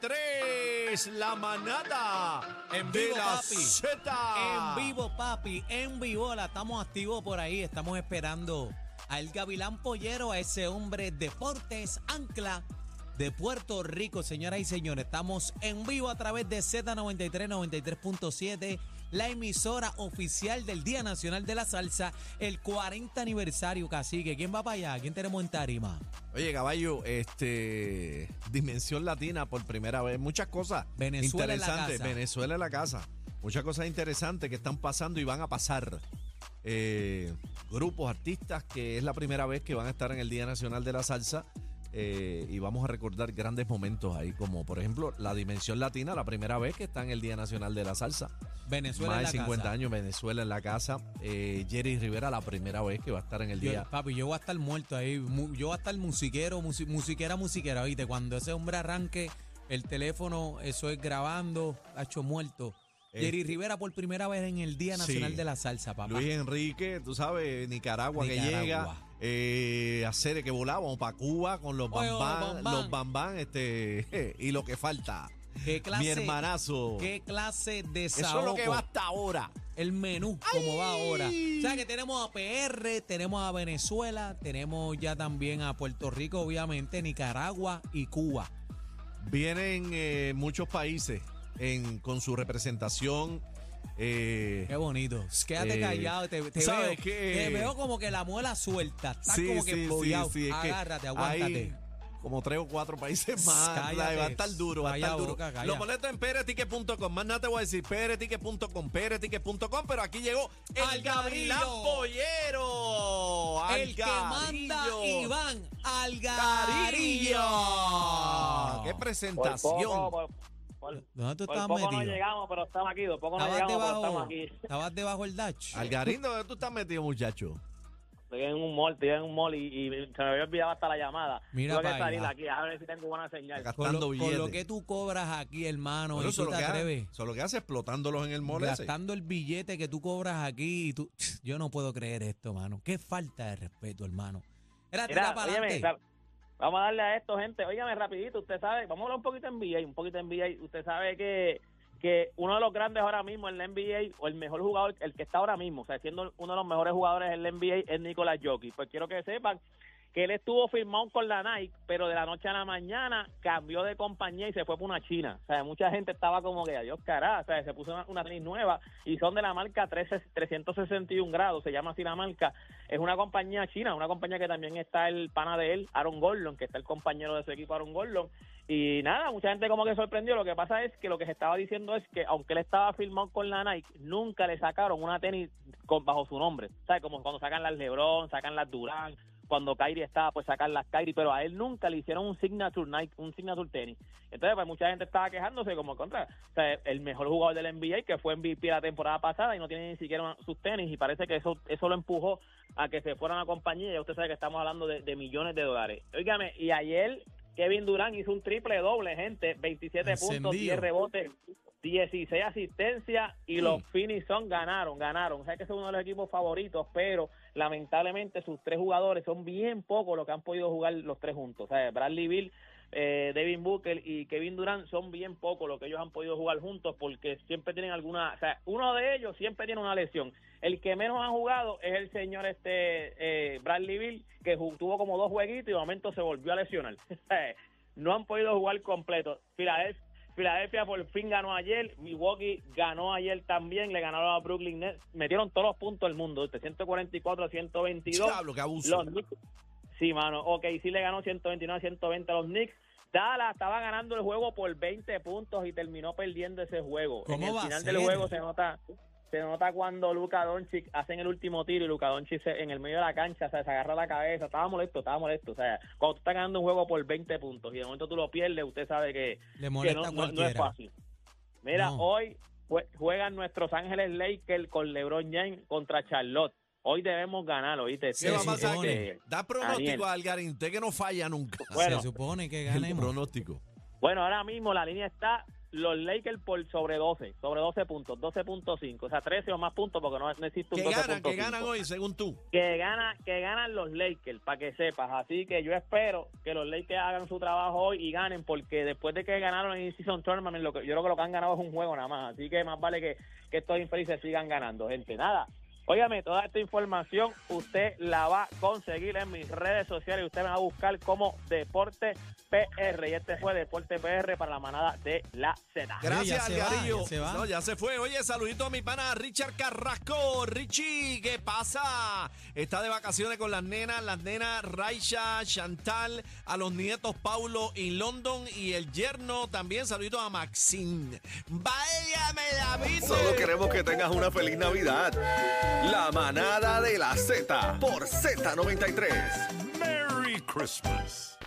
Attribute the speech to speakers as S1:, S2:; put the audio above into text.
S1: Z93, la manada
S2: En
S1: de
S2: vivo, papi.
S1: Z.
S2: En vivo, papi, en vivo, la estamos activos por ahí. Estamos esperando al Gavilán Pollero, a ese hombre Deportes Ancla de Puerto Rico. Señoras y señores, estamos en vivo a través de Z93, 93.7, la emisora oficial del Día Nacional de la Salsa, el 40 aniversario, cacique. ¿Quién va para allá? ¿Quién tenemos en tarima?
S1: Oye, caballo, este. Dimensión Latina por primera vez. Muchas cosas
S2: Venezuela en la
S1: interesantes.
S2: casa.
S1: Venezuela en la casa. Muchas cosas interesantes que están pasando y van a pasar. Eh, grupos, artistas, que es la primera vez que van a estar en el Día Nacional de la Salsa. Eh, y vamos a recordar grandes momentos ahí, como por ejemplo la Dimensión Latina, la primera vez que está en el Día Nacional de la Salsa.
S2: Venezuela
S1: Más de
S2: la
S1: 50
S2: casa.
S1: años, Venezuela en la casa. Eh, Jerry Rivera, la primera vez que va a estar en el
S2: Yo-
S1: día.
S2: papi, yo voy a estar muerto ahí. Mu- Yo voy a estar musiquero, musi- musiquera, musiquera. Oíste, cuando ese hombre arranque el teléfono, eso es grabando, ha hecho muerto. Jerry
S1: Este-
S2: Rivera por primera vez en el Día Nacional
S1: Sí.
S2: de la Salsa, papá.
S1: Luis Enrique, tú sabes, Nicaragua, que
S2: Nicaragua.
S1: llega, eh, a que volábamos para Cuba con los
S2: Oye,
S1: bambán, los bambán, este, y lo que falta.
S2: ¿Qué clase,
S1: Mi hermanazo.
S2: ¿Qué clase de
S1: Eso es lo que va hasta ahora.
S2: El menú, como va ahora. O sea que tenemos a PR, tenemos a Venezuela, tenemos ya también a Puerto Rico, obviamente, Nicaragua y Cuba.
S1: Vienen eh, muchos países en, con su representación. Eh,
S2: Qué bonito. Quédate
S1: Eh,
S2: callado. Te, te
S1: ¿sabes
S2: veo,
S1: qué?
S2: te veo como que la muela suelta. Estás
S1: sí,
S2: como que
S1: sí, sí,
S2: Agárrate, aguántate.
S1: hay como tres o cuatro países más.
S2: Cállate.
S1: va a estar duro, va a estar duro.
S2: boca.
S1: Los boletos en prticket.com. Más nada te voy a decir, prticket.com, prticket.com. Pero aquí llegó el
S2: Algarillo.
S1: Gavilán Pollero.
S2: El que manda. Iván
S1: Algarillo.
S2: Algarillo.
S1: Qué
S3: Por
S1: presentación.
S3: poco, por, por-
S2: ¿Dónde tú
S3: por
S2: estabas
S3: poco no
S2: metido?
S3: llegamos, pero estamos aquí. Por poco no
S2: ¿Estabas
S3: llegamos, pero
S2: debajo,
S3: estamos aquí.
S2: estabas debajo del Dutch?
S1: Algarín, ¿dónde tú estás metido, muchacho?
S3: Estoy en un mall, estoy en un mall y, y se me había olvidado hasta la llamada.
S2: Mira pa'
S3: que salir
S2: allá.
S3: aquí a ver si tengo buena señal.
S2: Con lo,
S1: gastando
S2: con lo que tú cobras aquí, hermano,
S1: Bueno,
S2: y
S1: eso
S2: tú
S1: es
S2: te
S1: lo que
S2: atreves.
S1: hace, eso es lo que hace explotándolos en el mall ese.
S2: Gastando el billete que tú cobras aquí y tú... Yo no puedo creer esto, mano. Qué falta de respeto, hermano. Era tira para adelante.
S3: Vamos a darle a esto, gente. Óigame, rapidito, usted sabe, vamos a hablar un poquito en NBA, un poquito en NBA. Usted sabe que, que uno de los grandes ahora mismo en la NBA, o el mejor jugador, el que está ahora mismo, o sea, siendo uno de los mejores jugadores en la NBA, es Nicolás Jokic. Pues quiero que sepan que él estuvo firmado con la Nike, pero de la noche a la mañana cambió de compañía y se fue por una China. O sea, mucha gente estaba como que, adiós, carajo, o sea, se puso una, una tenis nueva y son de la marca 13 361 grados, se llama así la marca. Es una compañía china, una compañía que también está el pana de él, Aaron Gordon, que está el compañero de su equipo, Aaron Gordon. Y nada, mucha gente como que sorprendió. Lo que pasa es que lo que se estaba diciendo es que aunque él estaba firmado con la Nike, nunca le sacaron una tenis con, bajo su nombre. ¿Sabes? Como cuando sacan las LeBron, sacan las Durán, cuando Kyrie estaba, pues sacan las Kyrie, pero a él nunca le hicieron un signature Nike, un signature tenis. Entonces, pues mucha gente estaba quejándose como contra, o sea, el mejor jugador del NBA que fue MVP la temporada pasada y no tiene ni siquiera una- sus tenis y parece que eso eso lo empujó a que se fuera a una compañía y ya usted sabe que estamos hablando de, de millones de dólares. Óigame, y ayer Kevin Durant hizo un triple doble, gente, 27 puntos,
S2: Encendido.
S3: 10 rebotes, 16 asistencias y los Phoenix Suns ganaron, ganaron. O sea que es uno de los equipos favoritos, pero lamentablemente sus tres jugadores son bien pocos los que han podido jugar los tres juntos. O sea, Bradley Bill, eh, Devin Booker y Kevin Durant son bien pocos los que ellos han podido jugar juntos porque siempre tienen alguna, o sea, uno de ellos siempre tiene una lesión. El que menos ha jugado es el señor este eh, Bradley Bill que tuvo como dos jueguitos y de momento se volvió a lesionar. no han podido jugar completo. Filadelfia Filadelfia por fin ganó ayer, Milwaukee ganó ayer también, le ganaron a Brooklyn Nets, metieron todos los puntos del mundo, de 144 a 122.
S1: Diablo, qué abuso.
S3: Los Knicks, sí, mano, ok, sí le ganó 129 a 120 a los Knicks. Dallas estaba ganando el juego por 20 puntos y terminó perdiendo ese juego.
S2: ¿Cómo
S3: en el
S2: va a
S3: final del
S2: ser?
S3: juego se nota se nota cuando Luca Doncic hacen el último tiro y Luca Doncic se- en el medio de la cancha, o sea, se agarra la cabeza, estaba molesto, estaba molesto, o sea, cuando tú estás ganando un juego por 20 puntos y de momento tú lo pierdes, usted sabe que,
S2: Le
S3: que no,
S2: a
S3: no- no es fácil. Mira,
S2: No.
S3: hoy jue- juegan nuestros Ángeles Lakers con LeBron James contra Charlotte. Hoy debemos ganar, ¿oíste?
S1: ¿Qué va a
S2: se
S1: pasar? Da pronóstico,
S3: Daniel.
S1: Algarín. Usted que no falla nunca.
S3: Bueno.
S2: Se supone que
S1: El
S2: ganemos.
S1: pronóstico.
S3: Bueno, ahora mismo la línea está los Lakers por sobre 12, sobre 12 puntos, 12.5, o sea, 13 o más puntos porque no, no existe un
S1: ¿Qué
S3: 12.5.
S1: ganan? ¿Qué ganan hoy, según tú?
S3: Que, gana, que ganan los Lakers, para que sepas. Así que yo espero que los Lakers hagan su trabajo hoy y ganen, porque después de que ganaron en Season Tournament, lo que, yo creo que lo que han ganado es un juego nada más. Así que más vale que, que estos infelices sigan ganando, gente. Nada. Óigame, toda esta información usted la va a conseguir en mis redes sociales. Usted me va a buscar como Deporte PR. Y este fue Deporte PR para la manada de la Z.
S1: Gracias,
S2: ya se va,
S1: Algarillo.
S2: ya se va.
S1: No, ya se fue. Oye, saludito a mi pana Richard Carrasco. Richie, ¿qué pasa? Está de vacaciones con las nenas, las nenas Raisha, Chantal, a los nietos Paulo y London y el yerno también. Saludito a Maxine. Vaya, me la viste.
S4: Solo queremos que tengas una feliz Navidad. La manada de la Z por Z93.
S5: Merry Christmas.